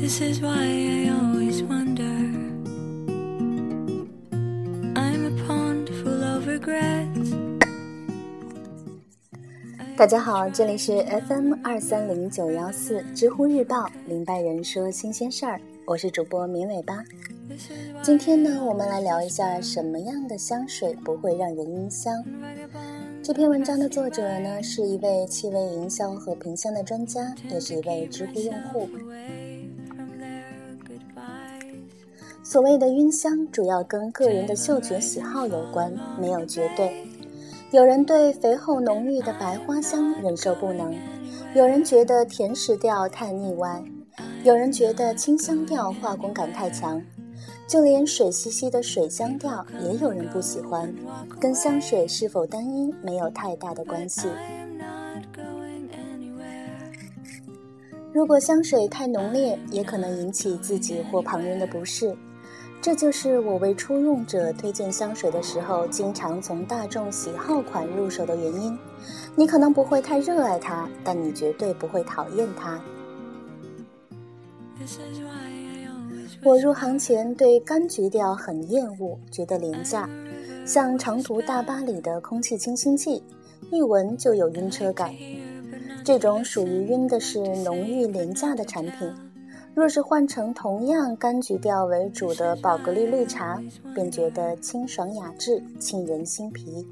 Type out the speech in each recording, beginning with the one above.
this is why i always wonder. I'm a pond full of regrets. 大家好这里是 fm 二三零九幺四知乎日报明白人说新鲜事儿。我是主播明尾巴今天呢我们来聊一下什么样的香水不会让人晕香。这篇文章的作者呢是一位气味营销和评香的专家也是一位知乎用户。所谓的晕香，主要跟个人的嗅觉喜好有关，没有绝对。有人对肥厚浓郁的白花香忍受不能，有人觉得甜食调太腻歪，有人觉得清香调化工感太强，就连水兮兮的水香调也有人不喜欢，跟香水是否单一没有太大的关系。如果香水太浓烈，也可能引起自己或旁人的不适。这就是我为初用者推荐香水的时候，经常从大众喜好款入手的原因。你可能不会太热爱它，但你绝对不会讨厌它。我入行前对柑橘调很厌恶，觉得廉价，像长途大巴里的空气清新剂，一闻就有晕车感。这种属于晕的是浓郁廉价的产品。若是换成同样柑橘调为主的宝格丽绿茶，便觉得清爽雅致，沁人心脾。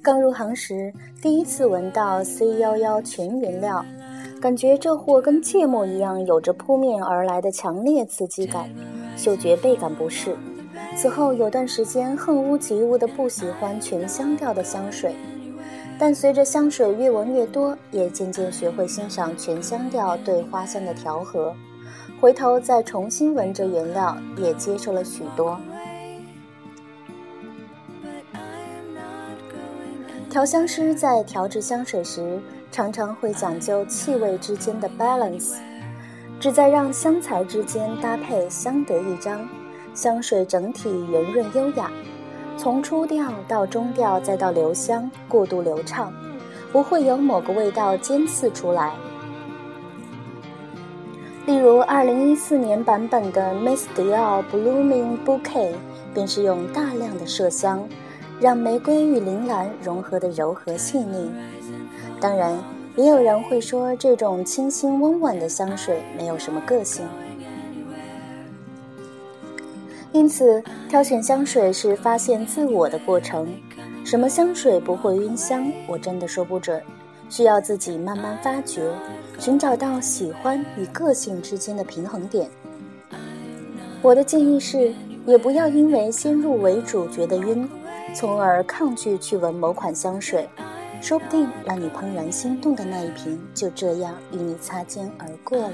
刚入行时，第一次闻到 C 幺幺全原料，感觉这货跟芥末一样，有着扑面而来的强烈刺激感，嗅觉倍感不适。此后有段时间恨屋及乌的不喜欢全香调的香水。但随着香水越闻越多，也渐渐学会欣赏全香调对花香的调和。回头再重新闻着原料，也接受了许多。调香师在调制香水时，常常会讲究气味之间的 balance，旨在让香材之间搭配相得益彰，香水整体圆润优雅。从初调到中调再到留香，过渡流畅，不会有某个味道尖刺出来。例如，二零一四年版本的 Miss Dior Blooming Bouquet 便是用大量的麝香，让玫瑰与铃兰融合的柔和细腻。当然，也有人会说这种清新温婉的香水没有什么个性。因此，挑选香水是发现自我的过程。什么香水不会晕香，我真的说不准，需要自己慢慢发掘，寻找到喜欢与个性之间的平衡点。我的建议是，也不要因为先入为主觉得晕，从而抗拒去闻某款香水，说不定让你怦然心动的那一瓶就这样与你擦肩而过了。